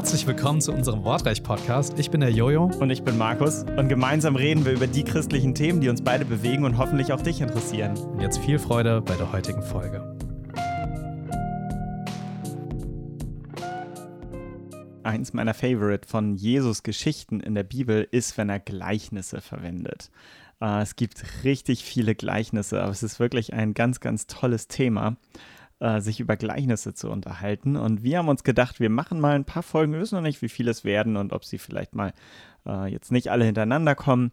Herzlich willkommen zu unserem Wortreich-Podcast. Ich bin der Jojo. Und ich bin Markus. Und gemeinsam reden wir über die christlichen Themen, die uns beide bewegen und hoffentlich auch dich interessieren. Und jetzt viel Freude bei der heutigen Folge. Eins meiner Favorite von Jesus Geschichten in der Bibel ist, wenn er Gleichnisse verwendet. Äh, es gibt richtig viele Gleichnisse, aber es ist wirklich ein ganz, ganz tolles Thema äh, sich über Gleichnisse zu unterhalten. Und wir haben uns gedacht, wir machen mal ein paar Folgen. Wir wissen noch nicht, wie viele es werden und ob sie vielleicht mal äh, jetzt nicht alle hintereinander kommen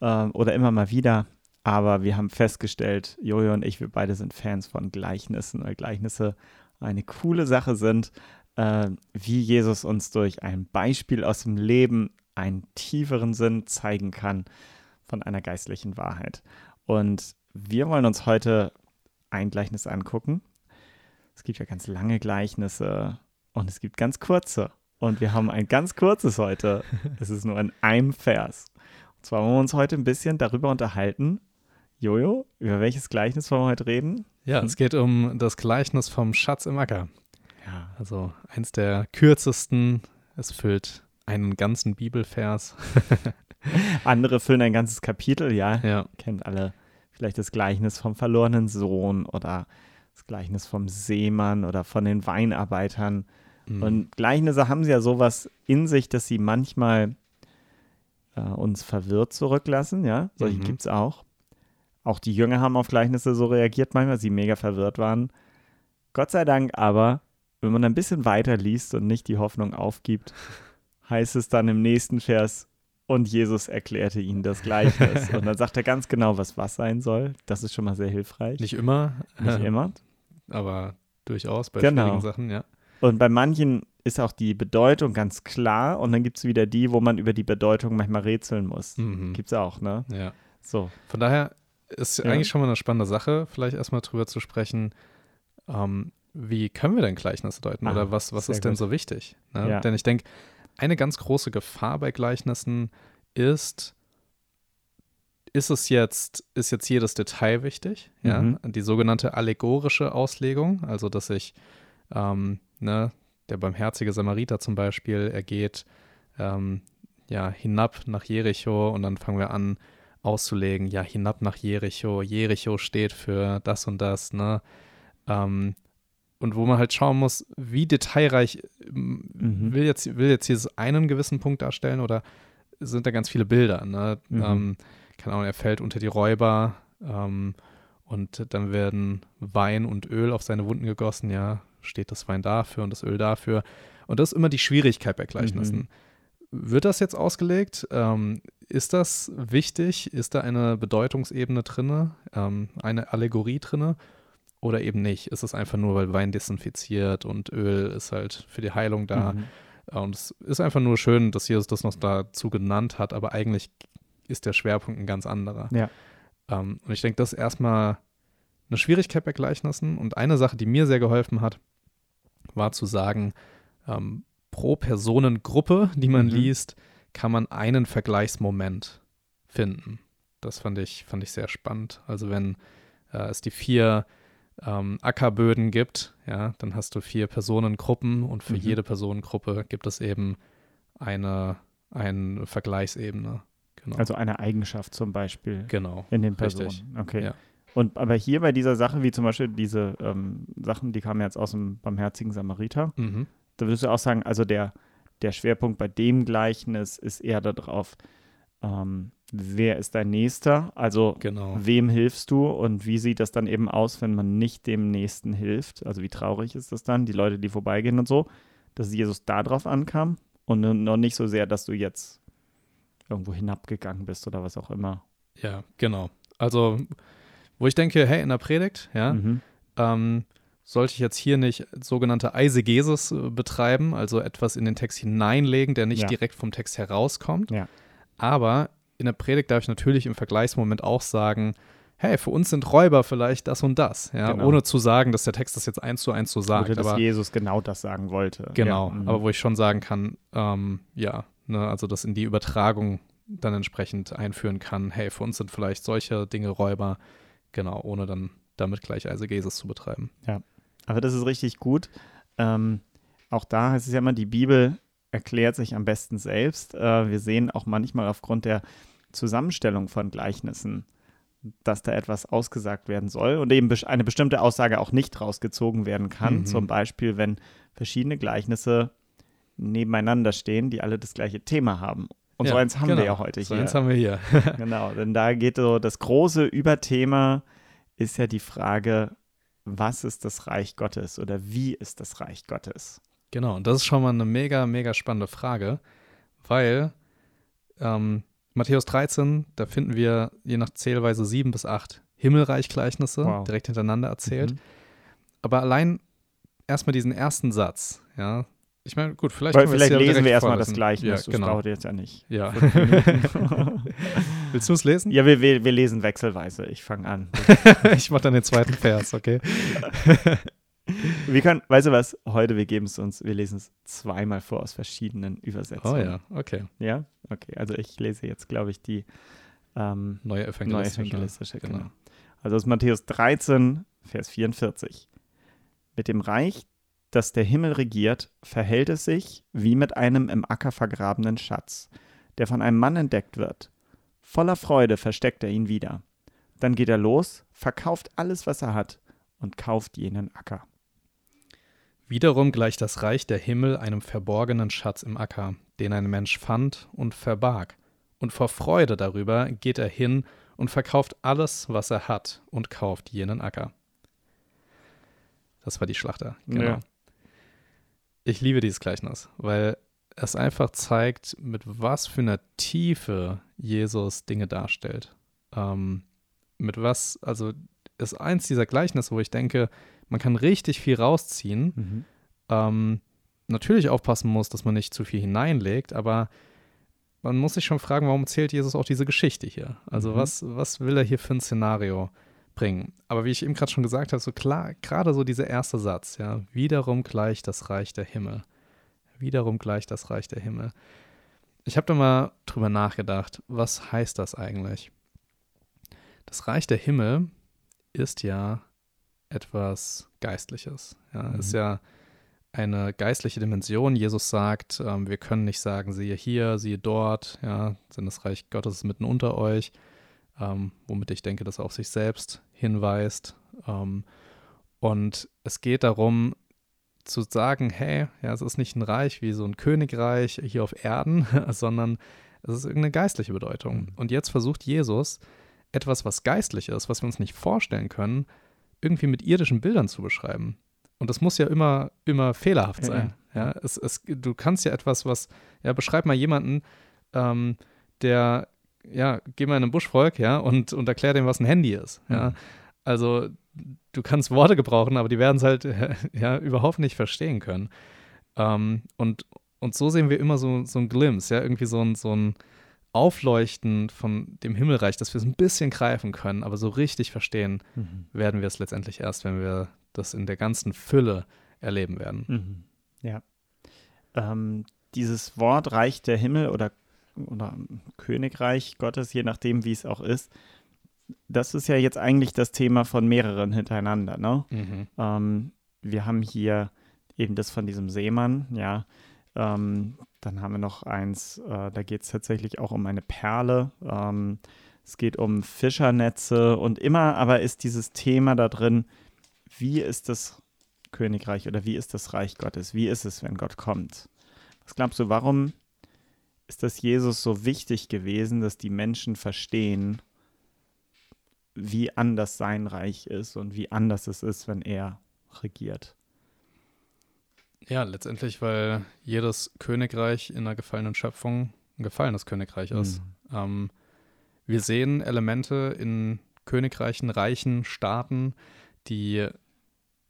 äh, oder immer mal wieder. Aber wir haben festgestellt, Jojo und ich, wir beide sind Fans von Gleichnissen, weil Gleichnisse eine coole Sache sind, äh, wie Jesus uns durch ein Beispiel aus dem Leben einen tieferen Sinn zeigen kann von einer geistlichen Wahrheit. Und wir wollen uns heute ein Gleichnis angucken. Es gibt ja ganz lange Gleichnisse und es gibt ganz kurze. Und wir haben ein ganz kurzes heute. Es ist nur in einem Vers. Und zwar wollen wir uns heute ein bisschen darüber unterhalten. Jojo, über welches Gleichnis wollen wir heute reden? Ja, es geht um das Gleichnis vom Schatz im Acker. Ja. Also eins der kürzesten. Es füllt einen ganzen Bibelvers. Andere füllen ein ganzes Kapitel, ja. ja. Kennt alle vielleicht das Gleichnis vom verlorenen Sohn oder das Gleichnis vom Seemann oder von den Weinarbeitern. Mhm. Und Gleichnisse haben sie ja sowas in sich, dass sie manchmal äh, uns verwirrt zurücklassen, ja. Solche mhm. gibt es auch. Auch die Jünger haben auf Gleichnisse so reagiert manchmal, sie mega verwirrt waren. Gott sei Dank aber, wenn man ein bisschen weiter liest und nicht die Hoffnung aufgibt, heißt es dann im nächsten Vers, und Jesus erklärte ihnen das Gleichnis. und dann sagt er ganz genau, was was sein soll. Das ist schon mal sehr hilfreich. Nicht immer. Nicht immer aber durchaus bei genau. schwierigen Sachen, ja. Und bei manchen ist auch die Bedeutung ganz klar und dann gibt es wieder die, wo man über die Bedeutung manchmal rätseln muss. Mhm. Gibt es auch, ne? Ja. So. Von daher ist ja. eigentlich schon mal eine spannende Sache, vielleicht erstmal drüber zu sprechen, ähm, wie können wir denn Gleichnisse deuten ah, oder was, was ist denn so wichtig? Ne? Ja. Denn ich denke, eine ganz große Gefahr bei Gleichnissen ist, ist es jetzt, ist jetzt jedes Detail wichtig, ja, mhm. die sogenannte allegorische Auslegung, also dass ich, ähm, ne, der barmherzige Samariter zum Beispiel, er geht ähm, ja hinab nach Jericho und dann fangen wir an auszulegen, ja, hinab nach Jericho, Jericho steht für das und das, ne, ähm, und wo man halt schauen muss, wie detailreich mhm. will jetzt, will jetzt dieses einen gewissen Punkt darstellen oder sind da ganz viele Bilder, ne, mhm. Keine Ahnung, er fällt unter die Räuber ähm, und dann werden Wein und Öl auf seine Wunden gegossen. Ja, steht das Wein dafür und das Öl dafür. Und das ist immer die Schwierigkeit bei Gleichnissen. Mhm. Wird das jetzt ausgelegt? Ähm, ist das wichtig? Ist da eine Bedeutungsebene drin? Ähm, eine Allegorie drin? Oder eben nicht? Ist es einfach nur, weil Wein desinfiziert und Öl ist halt für die Heilung da? Mhm. Und es ist einfach nur schön, dass Jesus das noch dazu genannt hat, aber eigentlich ist der Schwerpunkt ein ganz anderer. Ja. Ähm, und ich denke, das ist erstmal eine Schwierigkeit bei Gleichnissen. Und eine Sache, die mir sehr geholfen hat, war zu sagen, ähm, pro Personengruppe, die man mhm. liest, kann man einen Vergleichsmoment finden. Das fand ich, fand ich sehr spannend. Also wenn äh, es die vier ähm, Ackerböden gibt, ja, dann hast du vier Personengruppen und für mhm. jede Personengruppe gibt es eben eine, eine Vergleichsebene. Genau. Also eine Eigenschaft zum Beispiel genau. in den Personen. Richtig. Okay. Ja. Und aber hier bei dieser Sache, wie zum Beispiel diese ähm, Sachen, die kamen jetzt aus dem barmherzigen Samariter, Mhm. da würdest du auch sagen, also der, der Schwerpunkt bei dem Gleichnis ist eher darauf, ähm, wer ist dein Nächster? Also Genau. wem hilfst du und wie sieht das dann eben aus, wenn man nicht dem Nächsten hilft? Also wie traurig ist das dann, die Leute, die vorbeigehen und so, dass Jesus darauf ankam und noch nicht so sehr, dass du jetzt irgendwo hinabgegangen bist oder was auch immer. Ja, genau. Also, wo ich denke, hey, in der Predigt, ja, Mhm. ähm, sollte ich jetzt hier nicht sogenannte Eisegesis äh, betreiben, also etwas in den Text hineinlegen, der nicht Ja. direkt vom Text herauskommt. Ja. Aber in der Predigt darf ich natürlich im Vergleichsmoment auch sagen, hey, für uns sind Räuber vielleicht das und das, ja, Genau. ohne zu sagen, dass der Text das jetzt eins zu eins so sagt. Oder dass aber Jesus genau das sagen wollte. Genau, Ja, mhm. aber wo ich schon sagen kann, ähm, ja, ne, also das in die Übertragung dann entsprechend einführen kann, hey, für uns sind vielleicht solche Dinge Räuber, genau, ohne dann damit gleich Eisegesis zu betreiben. Aber das ist richtig gut. Ähm, auch da heißt es ja immer, die Bibel erklärt sich am besten selbst. Äh, wir sehen auch manchmal aufgrund der Zusammenstellung von Gleichnissen, dass da etwas ausgesagt werden soll und eben eine bestimmte Aussage auch nicht rausgezogen werden kann. Mhm. Zum Beispiel, wenn verschiedene Gleichnisse nebeneinander stehen, die alle das gleiche Thema haben. Und ja, so eins haben genau. wir ja heute so hier. So eins haben wir hier. genau, denn da geht so das große Überthema ist ja die Frage, was ist das Reich Gottes oder wie ist das Reich Gottes? Genau, und das ist schon mal eine mega, mega spannende Frage, weil ähm, Matthäus 13, da finden wir je nach Zählweise sieben bis acht Himmelreich-Gleichnisse wow. direkt hintereinander erzählt. Mhm. Aber allein erstmal diesen ersten Satz, ja, ich meine, gut, vielleicht, Weil, vielleicht ja lesen wir erstmal das Gleichnis. Ja, genau. Das dauert jetzt ja nicht. Ja. Willst du es lesen? Ja, wir, wir, wir lesen wechselweise. Ich fange an. ich mache dann den zweiten Vers, okay? wir können, weißt du was? Heute, wir geben es uns, wir lesen es zweimal vor aus verschiedenen Übersetzungen. Oh ja, okay. Ja, okay. Also ich lese jetzt, glaube ich, die ähm, neue evangelistische. Neue evangelistische genau. genau. Also aus Matthäus 13, Vers 44. Mit dem Reich das der Himmel regiert, verhält es sich wie mit einem im Acker vergrabenen Schatz, der von einem Mann entdeckt wird. Voller Freude versteckt er ihn wieder. Dann geht er los, verkauft alles, was er hat, und kauft jenen Acker. Wiederum gleicht das Reich der Himmel einem verborgenen Schatz im Acker, den ein Mensch fand und verbarg. Und vor Freude darüber geht er hin und verkauft alles, was er hat, und kauft jenen Acker. Das war die Schlachter, genau. Ja. Ich liebe dieses Gleichnis, weil es einfach zeigt, mit was für einer Tiefe Jesus Dinge darstellt. Ähm, mit was, also ist eins dieser Gleichnisse, wo ich denke, man kann richtig viel rausziehen. Mhm. Ähm, natürlich aufpassen muss, dass man nicht zu viel hineinlegt, aber man muss sich schon fragen, warum erzählt Jesus auch diese Geschichte hier? Also mhm. was, was will er hier für ein Szenario bringen. Aber wie ich eben gerade schon gesagt habe, so klar, gerade so dieser erste Satz, ja, wiederum gleich das Reich der Himmel. Wiederum gleich das Reich der Himmel. Ich habe da mal drüber nachgedacht, was heißt das eigentlich? Das Reich der Himmel ist ja etwas Geistliches. Ja, mhm. ist ja eine geistliche Dimension. Jesus sagt, ähm, wir können nicht sagen, siehe hier, siehe dort, ja, denn das Reich Gottes ist mitten unter euch, ähm, womit ich denke, dass er auf sich selbst hinweist. Ähm, und es geht darum, zu sagen, hey, ja, es ist nicht ein Reich wie so ein Königreich hier auf Erden, sondern es ist irgendeine geistliche Bedeutung. Mhm. Und jetzt versucht Jesus, etwas, was geistlich ist, was wir uns nicht vorstellen können, irgendwie mit irdischen Bildern zu beschreiben. Und das muss ja immer, immer fehlerhaft sein. Ja, ja. Es, es, du kannst ja etwas, was, ja, beschreib mal jemanden, ähm, der ja, geh mal in ein Buschvolk, ja, und, und erklär dem, was ein Handy ist. Ja. Mhm. Also du kannst Worte gebrauchen, aber die werden es halt ja überhaupt nicht verstehen können. Ähm, und, und so sehen wir immer so, so ein Glimpse, ja, irgendwie so ein, so ein Aufleuchten von dem Himmelreich, dass wir es ein bisschen greifen können, aber so richtig verstehen mhm. werden wir es letztendlich erst, wenn wir das in der ganzen Fülle erleben werden. Mhm. Ja. Ähm, dieses Wort Reich der Himmel oder oder Königreich Gottes, je nachdem, wie es auch ist. Das ist ja jetzt eigentlich das Thema von mehreren hintereinander. Ne? Mhm. Ähm, wir haben hier eben das von diesem Seemann, ja. Ähm, dann haben wir noch eins, äh, da geht es tatsächlich auch um eine Perle. Ähm, es geht um Fischernetze und immer aber ist dieses Thema da drin, wie ist das Königreich oder wie ist das Reich Gottes? Wie ist es, wenn Gott kommt? Was glaubst du, warum ist das Jesus so wichtig gewesen, dass die Menschen verstehen, wie anders sein Reich ist und wie anders es ist, wenn er regiert. Ja, letztendlich, weil jedes Königreich in einer gefallenen Schöpfung ein gefallenes Königreich ist. Mhm. Ähm, wir sehen Elemente in Königreichen, Reichen, Staaten, die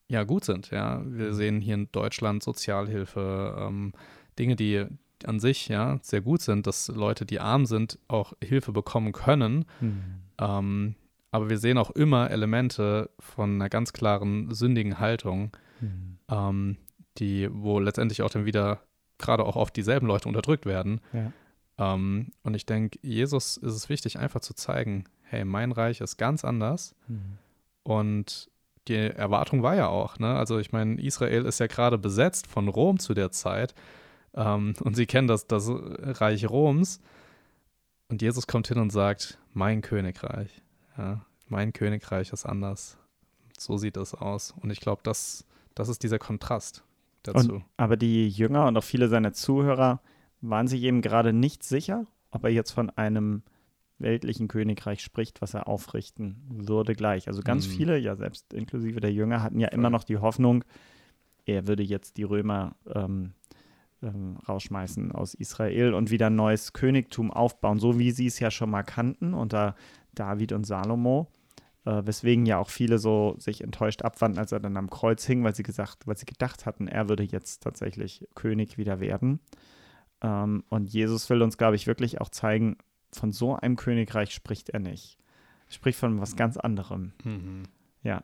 ja gut sind. Ja, wir mhm. sehen hier in Deutschland Sozialhilfe, ähm, Dinge, die, an sich ja sehr gut sind, dass Leute, die arm sind, auch Hilfe bekommen können. Mhm. Ähm, aber wir sehen auch immer Elemente von einer ganz klaren sündigen Haltung, mhm. ähm, die, wo letztendlich auch dann wieder gerade auch oft dieselben Leute unterdrückt werden. Ja. Ähm, und ich denke, Jesus ist es wichtig, einfach zu zeigen, hey, mein Reich ist ganz anders. Mhm. Und die Erwartung war ja auch, ne? Also ich meine, Israel ist ja gerade besetzt von Rom zu der Zeit. Ähm, und sie kennen das, das Reich Roms. Und Jesus kommt hin und sagt, mein Königreich, ja, mein Königreich ist anders. So sieht das aus. Und ich glaube, das, das ist dieser Kontrast dazu. Und, aber die Jünger und auch viele seiner Zuhörer waren sich eben gerade nicht sicher, ob er jetzt von einem weltlichen Königreich spricht, was er aufrichten würde gleich. Also ganz mhm. viele, ja selbst inklusive der Jünger, hatten ja immer noch die Hoffnung, er würde jetzt die Römer ähm, ähm, rausschmeißen aus Israel und wieder ein neues Königtum aufbauen, so wie sie es ja schon mal kannten unter David und Salomo. Äh, weswegen ja auch viele so sich enttäuscht abwandten, als er dann am Kreuz hing, weil sie gesagt, weil sie gedacht hatten, er würde jetzt tatsächlich König wieder werden. Ähm, und Jesus will uns, glaube ich, wirklich auch zeigen, von so einem Königreich spricht er nicht. Er spricht von was ganz anderem. Mhm. Ja.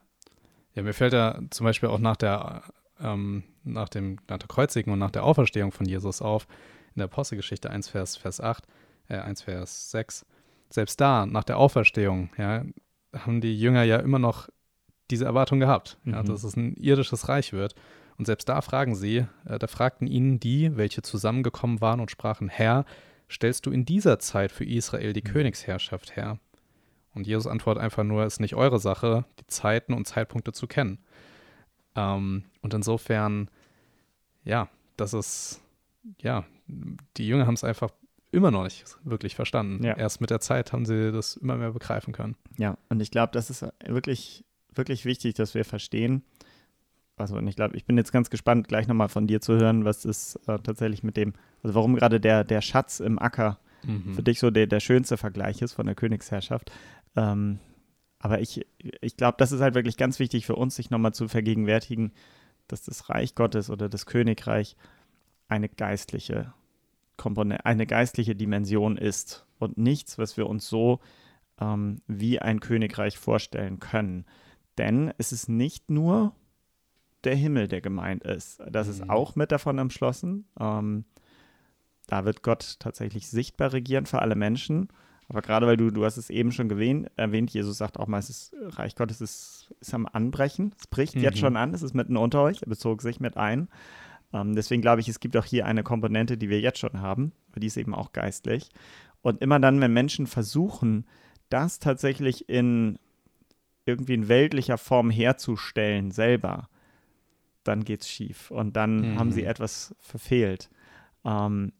Ja, mir fällt ja zum Beispiel auch nach der, ähm, nach, dem, nach der Kreuzigung und nach der Auferstehung von Jesus auf, in der Apostelgeschichte 1, Vers, Vers 8, äh, 1, Vers 6, selbst da, nach der Auferstehung, ja, haben die Jünger ja immer noch diese Erwartung gehabt, mhm. ja, dass es ein irdisches Reich wird. Und selbst da fragen sie, äh, da fragten ihnen die, welche zusammengekommen waren und sprachen, Herr, stellst du in dieser Zeit für Israel die mhm. Königsherrschaft her? Und Jesus antwortet einfach nur, es ist nicht eure Sache, die Zeiten und Zeitpunkte zu kennen. Ähm, und insofern, ja, das ist, ja, die Jünger haben es einfach immer noch nicht wirklich verstanden. Ja. Erst mit der Zeit haben sie das immer mehr begreifen können. Ja, und ich glaube, das ist wirklich, wirklich wichtig, dass wir verstehen, also und ich glaube, ich bin jetzt ganz gespannt, gleich nochmal von dir zu hören, was ist äh, tatsächlich mit dem, also warum gerade der, der Schatz im Acker mhm. für dich so der, der schönste Vergleich ist von der Königsherrschaft. Ähm, aber ich, ich glaube, das ist halt wirklich ganz wichtig für uns, sich nochmal zu vergegenwärtigen, dass das Reich Gottes oder das Königreich eine geistliche Komponente, eine geistliche Dimension ist und nichts, was wir uns so ähm, wie ein Königreich vorstellen können. Denn es ist nicht nur der Himmel, der gemeint ist. Das mhm. ist auch mit davon umschlossen. Ähm, da wird Gott tatsächlich sichtbar regieren für alle Menschen. Aber gerade weil du, du hast es eben schon gewähnt, erwähnt, Jesus sagt auch mal, es ist, Reich Gottes ist, ist am Anbrechen. Es bricht mhm. jetzt schon an, es ist mitten unter euch, er bezog sich mit ein. Ähm, deswegen glaube ich, es gibt auch hier eine Komponente, die wir jetzt schon haben, aber die ist eben auch geistlich. Und immer dann, wenn Menschen versuchen, das tatsächlich in irgendwie in weltlicher Form herzustellen selber, dann geht es schief und dann mhm. haben sie etwas verfehlt. Ähm,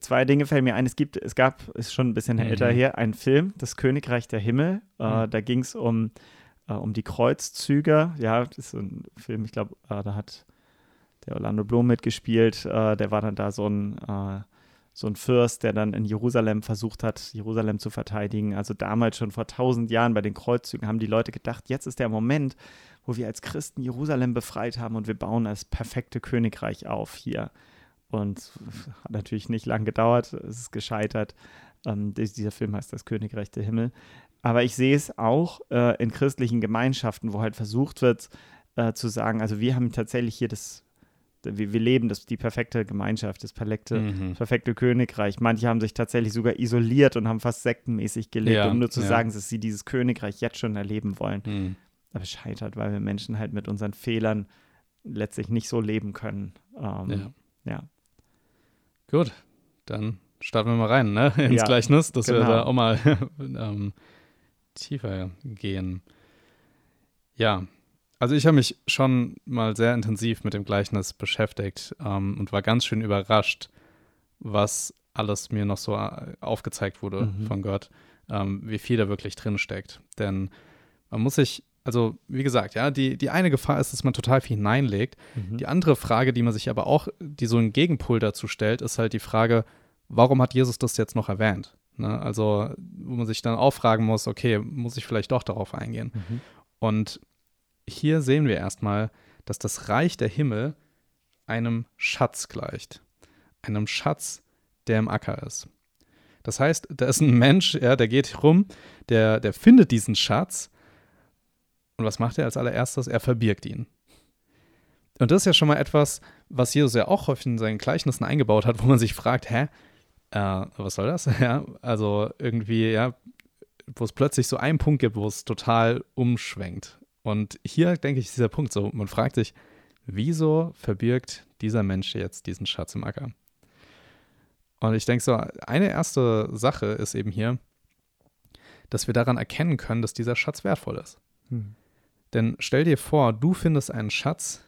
zwei Dinge fällen mir ein. Es gibt, es gab, ist schon ein bisschen mhm. älter her, einen Film, Das Königreich der Himmel. Äh, mhm. Da ging es um, äh, um die Kreuzzüge. Ja, das ist ein Film, ich glaube, äh, da hat der Orlando Bloom mitgespielt. Äh, der war dann da so ein äh, so ein Fürst, der dann in Jerusalem versucht hat, Jerusalem zu verteidigen. Also damals schon vor tausend Jahren bei den Kreuzzügen haben die Leute gedacht, jetzt ist der Moment, wo wir als Christen Jerusalem befreit haben und wir bauen das perfekte Königreich auf hier. Und hat natürlich nicht lang gedauert, es ist gescheitert. Ähm, dieser Film heißt Das Königreich der Himmel. Aber ich sehe es auch äh, in christlichen Gemeinschaften, wo halt versucht wird äh, zu sagen, also wir haben tatsächlich hier das, wir, wir leben das, die perfekte Gemeinschaft, das perfekte, mhm. perfekte Königreich. Manche haben sich tatsächlich sogar isoliert und haben fast sektenmäßig gelebt, ja, um nur zu ja. sagen, dass sie dieses Königreich jetzt schon erleben wollen. Mhm aber scheitert, weil wir Menschen halt mit unseren Fehlern letztlich nicht so leben können. Ähm, ja. ja. Gut, dann starten wir mal rein, ne? Ins ja, Gleichnis, dass genau. wir da auch mal ähm, tiefer gehen. Ja, also ich habe mich schon mal sehr intensiv mit dem Gleichnis beschäftigt ähm, und war ganz schön überrascht, was alles mir noch so äh, aufgezeigt wurde mhm. von Gott, ähm, wie viel da wirklich drin steckt. Denn man muss sich also wie gesagt, ja, die, die eine Gefahr ist, dass man total viel hineinlegt. Mhm. Die andere Frage, die man sich aber auch, die so einen Gegenpol dazu stellt, ist halt die Frage, warum hat Jesus das jetzt noch erwähnt? Ne? Also, wo man sich dann auch fragen muss, okay, muss ich vielleicht doch darauf eingehen? Mhm. Und hier sehen wir erstmal, dass das Reich der Himmel einem Schatz gleicht. Einem Schatz, der im Acker ist. Das heißt, da ist ein Mensch, ja, der geht rum, der, der findet diesen Schatz und was macht er als allererstes? Er verbirgt ihn. Und das ist ja schon mal etwas, was Jesus ja auch häufig in seinen Gleichnissen eingebaut hat, wo man sich fragt, hä, äh, was soll das? Ja, also irgendwie, ja, wo es plötzlich so einen Punkt gibt, wo es total umschwenkt. Und hier, denke ich, dieser Punkt so, man fragt sich, wieso verbirgt dieser Mensch jetzt diesen Schatz im Acker? Und ich denke so, eine erste Sache ist eben hier, dass wir daran erkennen können, dass dieser Schatz wertvoll ist. Hm. Denn stell dir vor, du findest einen Schatz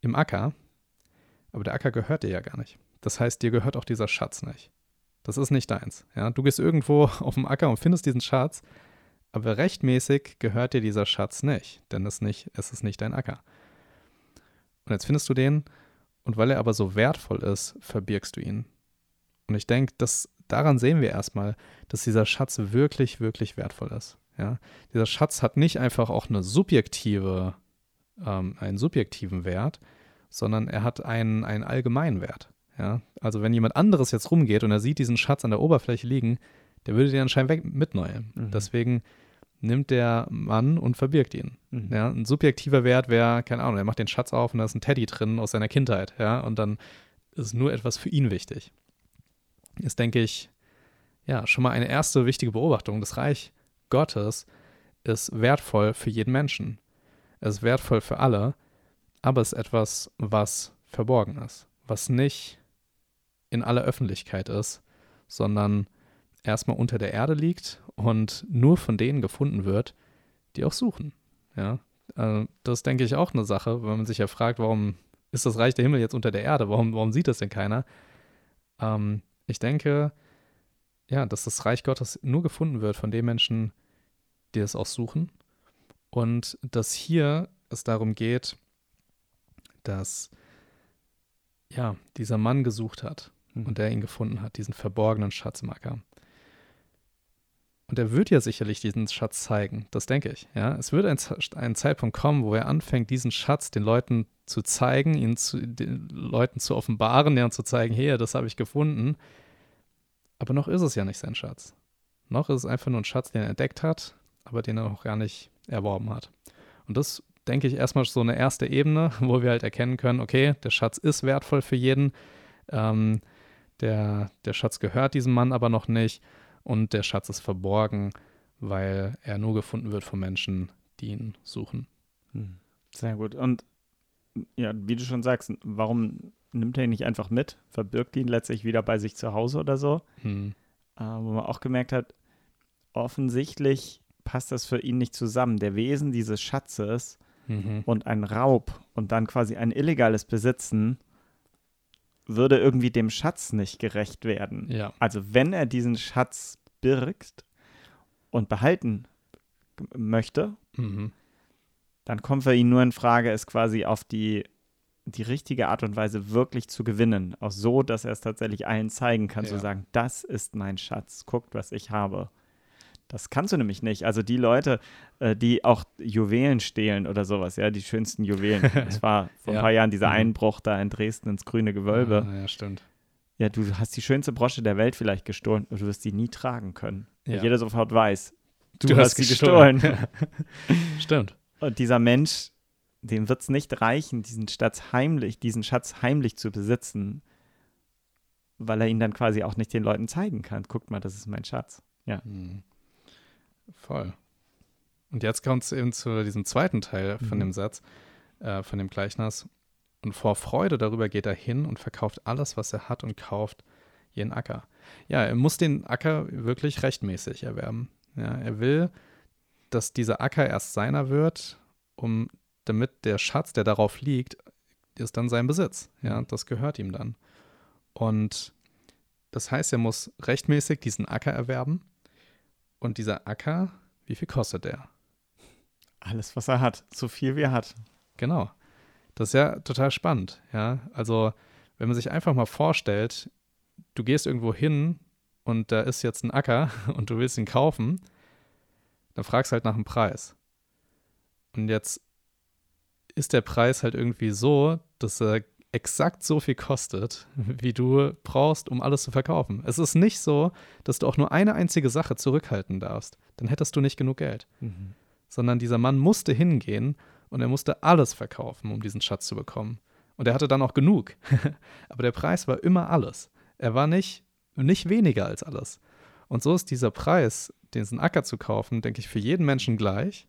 im Acker, aber der Acker gehört dir ja gar nicht. Das heißt, dir gehört auch dieser Schatz nicht. Das ist nicht deins. Ja? Du gehst irgendwo auf dem Acker und findest diesen Schatz, aber rechtmäßig gehört dir dieser Schatz nicht, denn es, nicht, es ist nicht dein Acker. Und jetzt findest du den, und weil er aber so wertvoll ist, verbirgst du ihn. Und ich denke, daran sehen wir erstmal, dass dieser Schatz wirklich, wirklich wertvoll ist. Ja? Dieser Schatz hat nicht einfach auch eine subjektive, ähm, einen subjektiven Wert, sondern er hat einen, einen allgemeinen Wert. Ja? Also wenn jemand anderes jetzt rumgeht und er sieht diesen Schatz an der Oberfläche liegen, der würde den anscheinend weg mitnehmen. Mhm. Deswegen nimmt der Mann und verbirgt ihn. Mhm. Ja? Ein subjektiver Wert wäre, keine Ahnung, er macht den Schatz auf und da ist ein Teddy drin aus seiner Kindheit. Ja? Und dann ist nur etwas für ihn wichtig. Ist, denke ich, ja, schon mal eine erste wichtige Beobachtung. Das Reich Gottes ist wertvoll für jeden Menschen. Es ist wertvoll für alle, aber es ist etwas, was verborgen ist, was nicht in aller Öffentlichkeit ist, sondern erstmal unter der Erde liegt und nur von denen gefunden wird, die auch suchen. Ja, also das denke ich auch eine Sache, wenn man sich ja fragt, warum ist das Reich der Himmel jetzt unter der Erde? Warum, warum sieht das denn keiner? Ähm, ich denke, ja, dass das Reich Gottes nur gefunden wird von den Menschen, die es auch suchen. Und dass hier es darum geht, dass ja, dieser Mann gesucht hat mhm. und der ihn gefunden hat, diesen verborgenen Schatz im Acker. Und er wird ja sicherlich diesen Schatz zeigen, das denke ich. Ja, es wird ein, ein Zeitpunkt kommen, wo er anfängt, diesen Schatz den Leuten zu zeigen, ihn zu, den Leuten zu offenbaren, und zu zeigen, hey, das habe ich gefunden. Aber noch ist es ja nicht sein Schatz. Noch ist es einfach nur ein Schatz, den er entdeckt hat, aber den er noch gar nicht erworben hat. Und das denke ich erstmal so eine erste Ebene, wo wir halt erkennen können, okay, der Schatz ist wertvoll für jeden, ähm, der, der Schatz gehört diesem Mann aber noch nicht und der Schatz ist verborgen, weil er nur gefunden wird von Menschen, die ihn suchen. Hm. Sehr gut. Und ja, wie du schon sagst, warum nimmt er ihn nicht einfach mit, verbirgt ihn letztlich wieder bei sich zu Hause oder so? Hm. Äh, wo man auch gemerkt hat, offensichtlich passt das für ihn nicht zusammen. Der Wesen dieses Schatzes mhm. und ein Raub und dann quasi ein illegales Besitzen würde irgendwie dem Schatz nicht gerecht werden. Ja. Also wenn er diesen Schatz birgt und behalten möchte, mhm. dann kommt für ihn nur in Frage, es quasi auf die, die richtige Art und Weise wirklich zu gewinnen. Auch so, dass er es tatsächlich allen zeigen kann, ja. zu sagen, das ist mein Schatz, guckt, was ich habe. Das kannst du nämlich nicht. Also die Leute, äh, die auch Juwelen stehlen oder sowas, ja, die schönsten Juwelen. Es war vor ein paar Jahren dieser mhm. Einbruch da in Dresden ins grüne Gewölbe. Ah, ja, stimmt. Ja, du hast die schönste Brosche der Welt vielleicht gestohlen und du wirst die nie tragen können. Ja. Jeder sofort weiß, du, du hast, hast sie gestohlen. gestohlen. stimmt. Und dieser Mensch, dem wird es nicht reichen, diesen Schatz heimlich, diesen Schatz heimlich zu besitzen, weil er ihn dann quasi auch nicht den Leuten zeigen kann. Guckt mal, das ist mein Schatz. Ja. Mhm. Voll. Und jetzt kommt es eben zu diesem zweiten Teil von mhm. dem Satz, äh, von dem Gleichnis. Und vor Freude darüber geht er hin und verkauft alles, was er hat und kauft jeden Acker. Ja, er muss den Acker wirklich rechtmäßig erwerben. Ja, er will, dass dieser Acker erst seiner wird, um damit der Schatz, der darauf liegt, ist dann sein Besitz. Ja, mhm. das gehört ihm dann. Und das heißt, er muss rechtmäßig diesen Acker erwerben und dieser Acker, wie viel kostet der? Alles, was er hat, so viel wie er hat. Genau. Das ist ja total spannend, ja. Also, wenn man sich einfach mal vorstellt, du gehst irgendwo hin und da ist jetzt ein Acker und du willst ihn kaufen, dann fragst du halt nach dem Preis. Und jetzt ist der Preis halt irgendwie so, dass er exakt so viel kostet, wie du brauchst, um alles zu verkaufen. Es ist nicht so, dass du auch nur eine einzige Sache zurückhalten darfst. Dann hättest du nicht genug Geld. Mhm. Sondern dieser Mann musste hingehen und er musste alles verkaufen, um diesen Schatz zu bekommen. Und er hatte dann auch genug. Aber der Preis war immer alles. Er war nicht, nicht weniger als alles. Und so ist dieser Preis, diesen Acker zu kaufen, denke ich, für jeden Menschen gleich.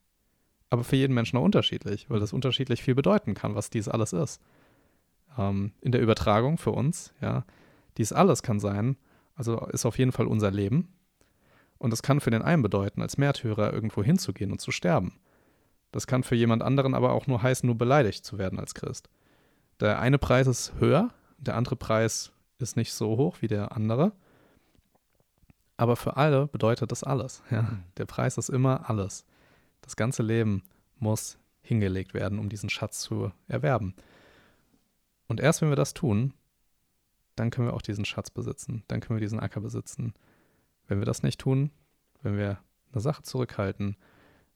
aber für jeden Menschen auch unterschiedlich, weil das unterschiedlich viel bedeuten kann, was dies alles ist. Ähm, in der Übertragung für uns, ja, dies alles kann sein, also ist auf jeden Fall unser Leben. Und das kann für den einen bedeuten, als Märtyrer irgendwo hinzugehen und zu sterben. Das kann für jemand anderen aber auch nur heißen, nur beleidigt zu werden als Christ. Der eine Preis ist höher, der andere Preis ist nicht so hoch wie der andere. Aber für alle bedeutet das alles. Ja. Mhm. Der Preis ist immer alles. Das ganze Leben muss hingelegt werden, um diesen Schatz zu erwerben. Und erst wenn wir das tun, dann können wir auch diesen Schatz besitzen, dann können wir diesen Acker besitzen. Wenn wir das nicht tun, wenn wir eine Sache zurückhalten,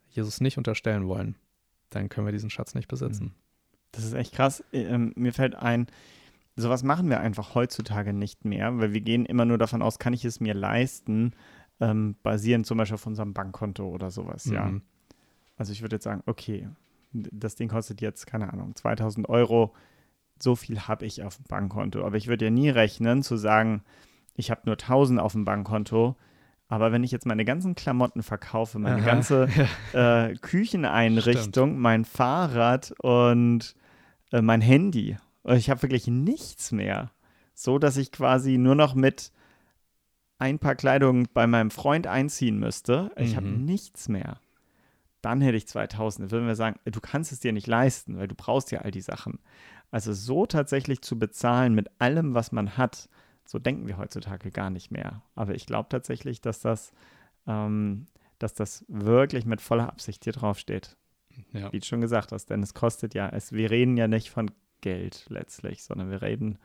Jesus nicht unterstellen wollen, dann können wir diesen Schatz nicht besitzen. Mhm. Das ist echt krass. Ähm, mir fällt ein, sowas machen wir einfach heutzutage nicht mehr, weil wir gehen immer nur davon aus, kann ich es mir leisten, ähm, basierend zum Beispiel auf unserem Bankkonto oder sowas, mhm. ja. Also ich würde jetzt sagen, okay, das Ding kostet jetzt, keine Ahnung, 2000 Euro, so viel habe ich auf dem Bankkonto. Aber ich würde ja nie rechnen, zu sagen, ich habe nur 1000 auf dem Bankkonto, aber wenn ich jetzt meine ganzen Klamotten verkaufe, meine Aha, ganze äh, Kücheneinrichtung, Stimmt. mein Fahrrad und äh, mein Handy, ich habe wirklich nichts mehr. So, dass ich quasi nur noch mit ein paar Kleidung bei meinem Freund einziehen müsste. Ich mhm. habe nichts mehr. Dann hätte ich 2000. Dann würden wir sagen, du kannst es dir nicht leisten, weil du brauchst ja all die Sachen. Also so tatsächlich zu bezahlen mit allem, was man hat, so denken wir heutzutage gar nicht mehr. Aber ich glaube tatsächlich, dass das, ähm, dass das wirklich mit voller Absicht hier draufsteht. Ja. Wie du schon gesagt hast, denn es kostet ja, es, wir reden ja nicht von Geld letztlich, sondern wir reden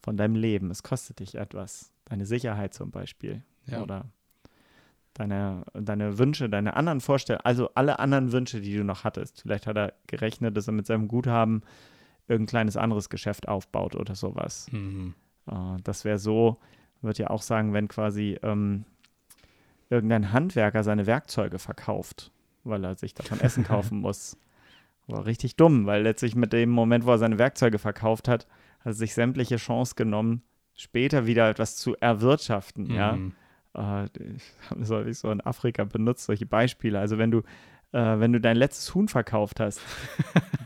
von deinem Leben. Es kostet dich etwas. Deine Sicherheit zum Beispiel. Ja. Oder deine, deine Wünsche, deine anderen Vorstellungen, also alle anderen Wünsche, die du noch hattest. Vielleicht hat er gerechnet, dass er mit seinem Guthaben irgendein kleines anderes Geschäft aufbaut oder sowas. Mhm. Äh, das wäre so, würde ja auch sagen, wenn quasi ähm, irgendein Handwerker seine Werkzeuge verkauft, weil er sich davon Essen kaufen muss. War richtig dumm, weil letztlich mit dem Moment, wo er seine Werkzeuge verkauft hat, hat er sich sämtliche Chance genommen, später wieder etwas zu erwirtschaften, mhm. ja. Äh, das habe ich so in Afrika benutzt, solche Beispiele. Also wenn du äh, wenn du dein letztes Huhn verkauft hast,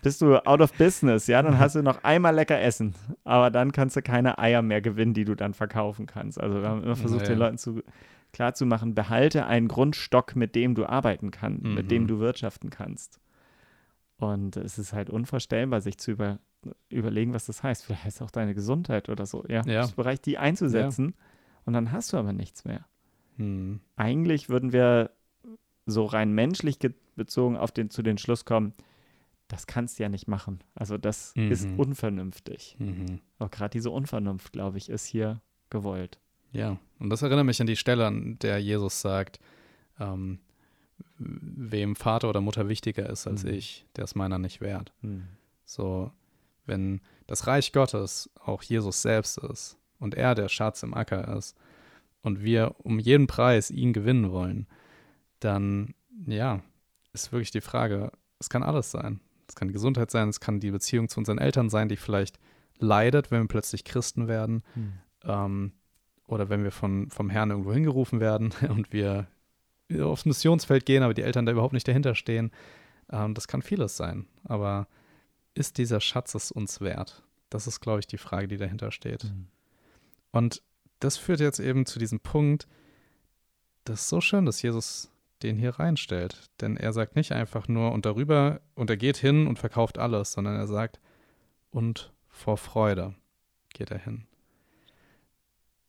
bist du out of business, ja, dann hast du noch einmal lecker Essen, aber dann kannst du keine Eier mehr gewinnen, die du dann verkaufen kannst. Also wir haben immer versucht, naja. den Leuten zu, klarzumachen, behalte einen Grundstock, mit dem du arbeiten kannst, mhm. mit dem mhm. du wirtschaften kannst. Und es ist halt unvorstellbar, sich zu über, überlegen, was das heißt. Vielleicht heißt auch deine Gesundheit oder so, ja. ja. Bereich die einzusetzen ja. und dann hast du aber nichts mehr. Mhm. Eigentlich würden wir so rein menschlich bezogen auf den, zu den Schluss kommen, das kannst du ja nicht machen. Also das mhm. ist unvernünftig. Mhm. Aber gerade diese Unvernunft, glaube ich, ist hier gewollt. Ja, und das erinnert mich an die Stelle, an der Jesus sagt, ähm, wem Vater oder Mutter wichtiger ist als mhm. ich, der ist meiner nicht wert. Mhm. So, wenn das Reich Gottes auch Jesus selbst ist und er der Schatz im Acker ist und wir um jeden Preis ihn gewinnen wollen, dann ja, ist wirklich die Frage, es kann alles sein. Es kann die Gesundheit sein, es kann die Beziehung zu unseren Eltern sein, die vielleicht leidet, wenn wir plötzlich Christen werden. Hm. Ähm, oder wenn wir von, vom Herrn irgendwo hingerufen werden und wir aufs Missionsfeld gehen, aber die Eltern da überhaupt nicht dahinter stehen. Ähm, das kann vieles sein. Aber ist dieser Schatz es uns wert? Das ist, glaube ich, die Frage, die dahinter steht. Mhm. Und das führt jetzt eben zu diesem Punkt, das ist so schön, dass Jesus den hier reinstellt. Denn er sagt nicht einfach nur und darüber und er geht hin und verkauft alles, sondern er sagt und vor Freude geht er hin.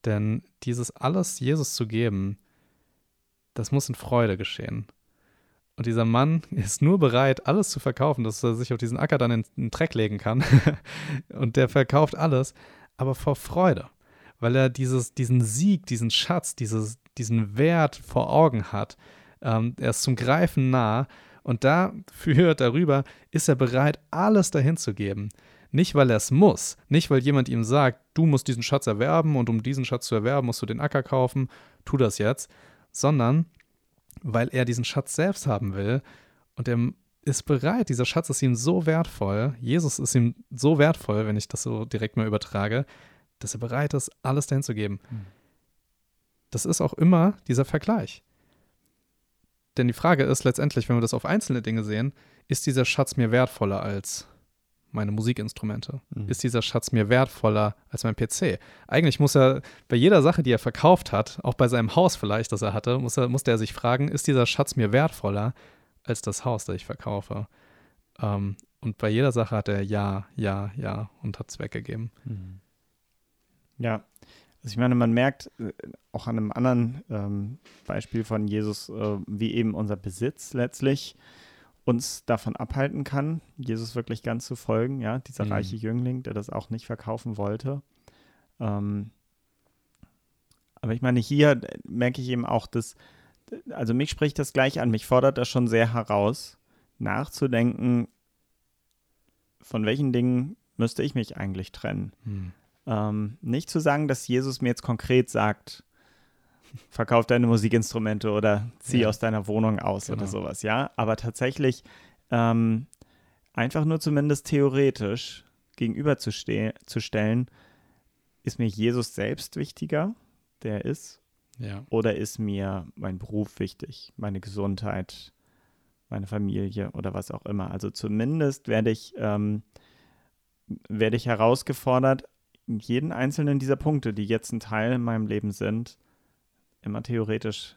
Denn dieses alles Jesus zu geben, das muss in Freude geschehen. Und dieser Mann ist nur bereit, alles zu verkaufen, dass er sich auf diesen Acker dann in den Dreck legen kann. und der verkauft alles, aber vor Freude, weil er dieses, diesen Sieg, diesen Schatz, dieses, diesen Wert vor Augen hat ähm, er ist zum Greifen nah und dafür, darüber, ist er bereit, alles dahin zu geben. Nicht, weil er es muss, nicht, weil jemand ihm sagt, du musst diesen Schatz erwerben und um diesen Schatz zu erwerben, musst du den Acker kaufen, tu das jetzt, sondern weil er diesen Schatz selbst haben will und er ist bereit, dieser Schatz ist ihm so wertvoll, Jesus ist ihm so wertvoll, wenn ich das so direkt mal übertrage, dass er bereit ist, alles dahin zu geben. Hm. Das ist auch immer dieser Vergleich denn die Frage ist letztendlich, wenn wir das auf einzelne Dinge sehen, ist dieser Schatz mir wertvoller als meine Musikinstrumente? Mhm. Ist dieser Schatz mir wertvoller als mein PC? Eigentlich muss er bei jeder Sache, die er verkauft hat, auch bei seinem Haus vielleicht, das er hatte, muss er, musste er sich fragen, ist dieser Schatz mir wertvoller als das Haus, das ich verkaufe? Ähm, und bei jeder Sache hat er ja, ja, ja und hat es weggegeben. Mhm. Ja, also ich meine, man merkt äh, auch an einem anderen ähm, Beispiel von Jesus, äh, wie eben unser Besitz letztlich uns davon abhalten kann, Jesus wirklich ganz zu folgen. Ja, dieser mhm. reiche Jüngling, der das auch nicht verkaufen wollte. Ähm, aber ich meine, hier merke ich eben auch, dass, also mich spricht das gleich an, mich fordert das schon sehr heraus, nachzudenken, von welchen Dingen müsste ich mich eigentlich trennen. Mhm. Ähm, nicht zu sagen, dass Jesus mir jetzt konkret sagt, verkauf deine Musikinstrumente oder zieh ja. aus deiner Wohnung aus genau. oder sowas, ja. Aber tatsächlich ähm, einfach nur zumindest theoretisch gegenüberzustellen, ist mir Jesus selbst wichtiger, der ist, ja. oder ist mir mein Beruf wichtig, meine Gesundheit, meine Familie oder was auch immer. Also zumindest werde ich, ähm, werde ich herausgefordert, jeden einzelnen dieser Punkte, die jetzt ein Teil in meinem Leben sind, immer theoretisch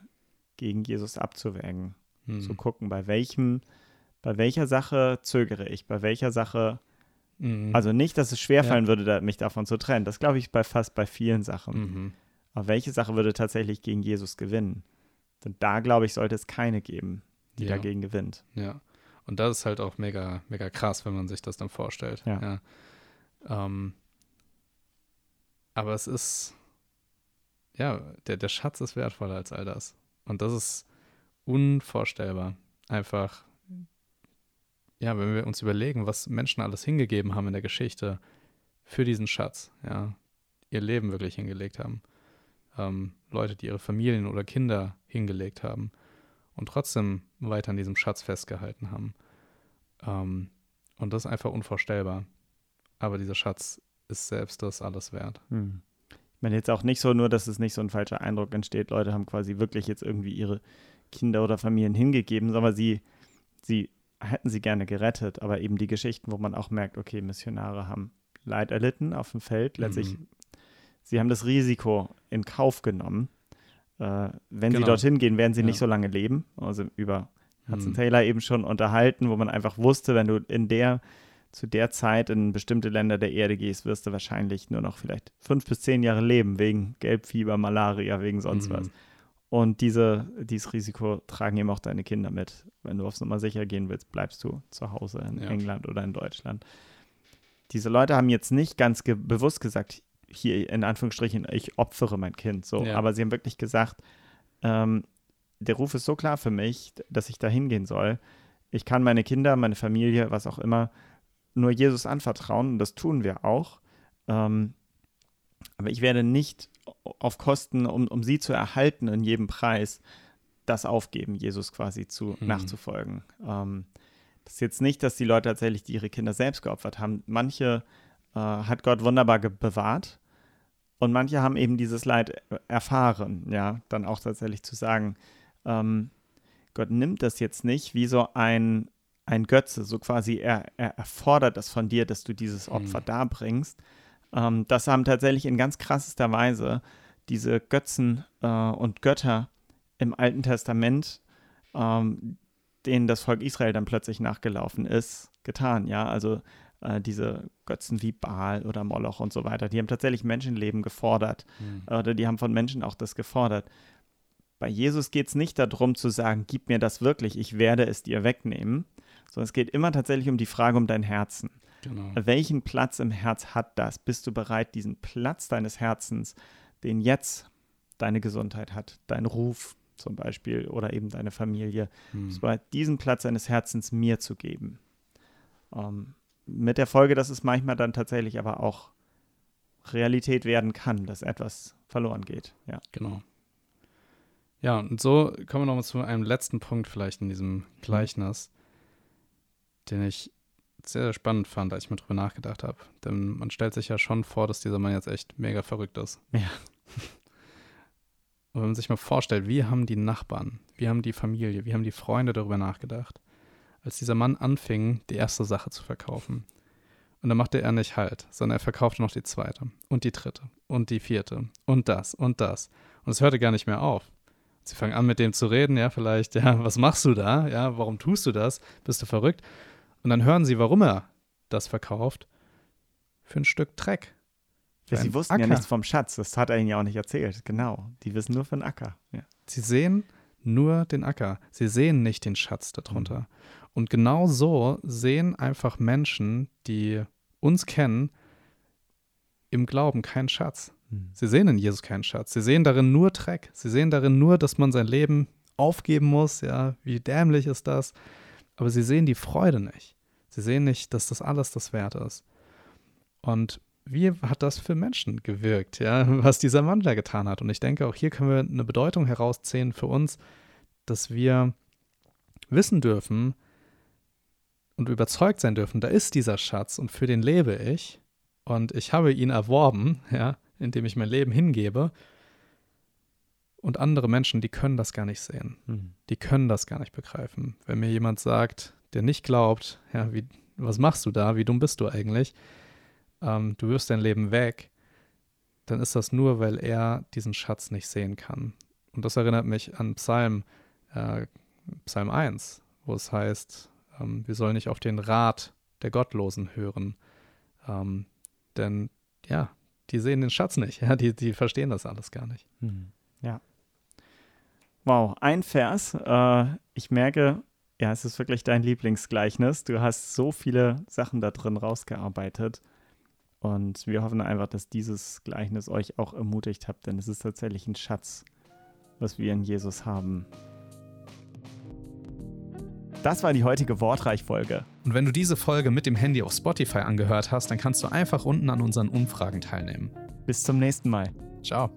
gegen Jesus abzuwägen. Hm. Zu gucken, bei welchem, bei welcher Sache zögere ich, bei welcher Sache, mhm. also nicht, dass es schwerfallen ja. würde, mich davon zu trennen. Das glaube ich bei fast bei vielen Sachen. Mhm. Aber welche Sache würde tatsächlich gegen Jesus gewinnen? Denn da, glaube ich, sollte es keine geben, die ja. dagegen gewinnt. Ja. Und das ist halt auch mega, mega krass, wenn man sich das dann vorstellt. Ja. ja. Ähm, aber es ist, ja, der, der Schatz ist wertvoller als all das. Und das ist unvorstellbar. Einfach, ja, wenn wir uns überlegen, was Menschen alles hingegeben haben in der Geschichte für diesen Schatz, ja, ihr Leben wirklich hingelegt haben. Ähm, Leute, die ihre Familien oder Kinder hingelegt haben und trotzdem weiter an diesem Schatz festgehalten haben. Ähm, und das ist einfach unvorstellbar. Aber dieser Schatz ist selbst das alles wert. Hm. Ich meine jetzt auch nicht so nur, dass es nicht so ein falscher Eindruck entsteht, Leute haben quasi wirklich jetzt irgendwie ihre Kinder oder Familien hingegeben, sondern sie, sie hätten sie gerne gerettet, aber eben die Geschichten, wo man auch merkt, okay, Missionare haben Leid erlitten auf dem Feld, letztlich, mhm. sie haben das Risiko in Kauf genommen. Äh, wenn genau. sie dorthin gehen, werden sie ja. nicht so lange leben. Also über Hudson mhm. Taylor eben schon unterhalten, wo man einfach wusste, wenn du in der zu der Zeit in bestimmte Länder der Erde gehst, wirst du wahrscheinlich nur noch vielleicht fünf bis zehn Jahre leben, wegen Gelbfieber, Malaria, wegen sonst mhm. was. Und diese, dieses Risiko tragen eben auch deine Kinder mit. Wenn du aufs Nummer sicher gehen willst, bleibst du zu Hause in ja. England oder in Deutschland. Diese Leute haben jetzt nicht ganz ge bewusst gesagt, hier in Anführungsstrichen, ich opfere mein Kind. So, ja. aber sie haben wirklich gesagt, ähm, der Ruf ist so klar für mich, dass ich da hingehen soll. Ich kann meine Kinder, meine Familie, was auch immer, nur Jesus anvertrauen und das tun wir auch. Ähm, aber ich werde nicht auf Kosten, um, um sie zu erhalten in jedem Preis, das aufgeben, Jesus quasi zu hm. nachzufolgen. Ähm, das ist jetzt nicht, dass die Leute tatsächlich ihre Kinder selbst geopfert haben. Manche äh, hat Gott wunderbar bewahrt und manche haben eben dieses Leid erfahren, ja, dann auch tatsächlich zu sagen, ähm, Gott nimmt das jetzt nicht wie so ein ein Götze, so quasi er, er erfordert das von dir, dass du dieses mhm. Opfer mhm. darbringst. Ähm, das haben tatsächlich in ganz krassester Weise diese Götzen äh, und Götter im Alten Testament, ähm, denen das Volk Israel dann plötzlich nachgelaufen ist, getan. Ja, also äh, diese Götzen wie Baal oder Moloch und so weiter, die haben tatsächlich Menschenleben gefordert mhm. oder die haben von Menschen auch das gefordert. Bei Jesus geht es nicht darum zu sagen, gib mir das wirklich, ich werde es dir wegnehmen, sondern es geht immer tatsächlich um die Frage um dein Herzen. Genau. Welchen Platz im Herz hat das? Bist du bereit, diesen Platz deines Herzens, den jetzt deine Gesundheit hat, dein Ruf zum Beispiel oder eben deine Familie, hm. bist du bereit, diesen Platz deines Herzens mir zu geben? Ähm, mit der Folge, dass es manchmal dann tatsächlich aber auch Realität werden kann, dass etwas verloren geht. Ja. Genau. Ja, und so kommen wir noch mal zu einem letzten Punkt vielleicht in diesem Gleichnis den ich sehr, sehr spannend fand, als ich mir drüber nachgedacht habe. Denn man stellt sich ja schon vor, dass dieser Mann jetzt echt mega verrückt ist. Ja. Und wenn man sich mal vorstellt, wie haben die Nachbarn, wie haben die Familie, wie haben die Freunde darüber nachgedacht, als dieser Mann anfing, die erste Sache zu verkaufen. Und dann machte er nicht halt, sondern er verkaufte noch die zweite und die dritte und die vierte und das und das. Und es hörte gar nicht mehr auf. Sie fangen an, mit dem zu reden, ja, vielleicht, ja, was machst du da? Ja, warum tust du das? Bist du verrückt? Und dann hören sie, warum er das verkauft. Für ein Stück Dreck. Ja, sie wussten Acker. ja nichts vom Schatz, das hat er ihnen ja auch nicht erzählt. Genau, die wissen nur für den Acker. Ja. Sie sehen nur den Acker. Sie sehen nicht den Schatz darunter. Mhm. Und genau so sehen einfach Menschen, die uns kennen, im Glauben keinen Schatz. Mhm. Sie sehen in Jesus keinen Schatz. Sie sehen darin nur Dreck. Sie sehen darin nur, dass man sein Leben aufgeben muss. Ja, wie dämlich ist das? Aber sie sehen die Freude nicht. Sie sehen nicht, dass das alles das Wert ist. Und wie hat das für Menschen gewirkt, ja, was dieser Mann da getan hat? Und ich denke, auch hier können wir eine Bedeutung herausziehen für uns, dass wir wissen dürfen und überzeugt sein dürfen, da ist dieser Schatz und für den lebe ich und ich habe ihn erworben, ja, indem ich mein Leben hingebe. Und andere Menschen, die können das gar nicht sehen. Mhm. Die können das gar nicht begreifen. Wenn mir jemand sagt, der nicht glaubt, ja, wie, was machst du da? Wie dumm bist du eigentlich? Ähm, du wirst dein Leben weg, dann ist das nur, weil er diesen Schatz nicht sehen kann. Und das erinnert mich an Psalm, äh, Psalm 1, wo es heißt, ähm, wir sollen nicht auf den Rat der Gottlosen hören. Ähm, denn ja, die sehen den Schatz nicht. Ja, die, die verstehen das alles gar nicht. Hm. Ja. Wow, ein Vers. Äh, ich merke, ja, es ist wirklich dein Lieblingsgleichnis. Du hast so viele Sachen da drin rausgearbeitet. Und wir hoffen einfach, dass dieses Gleichnis euch auch ermutigt habt, denn es ist tatsächlich ein Schatz, was wir in Jesus haben. Das war die heutige Wortreich-Folge. Und wenn du diese Folge mit dem Handy auf Spotify angehört hast, dann kannst du einfach unten an unseren Umfragen teilnehmen. Bis zum nächsten Mal. Ciao.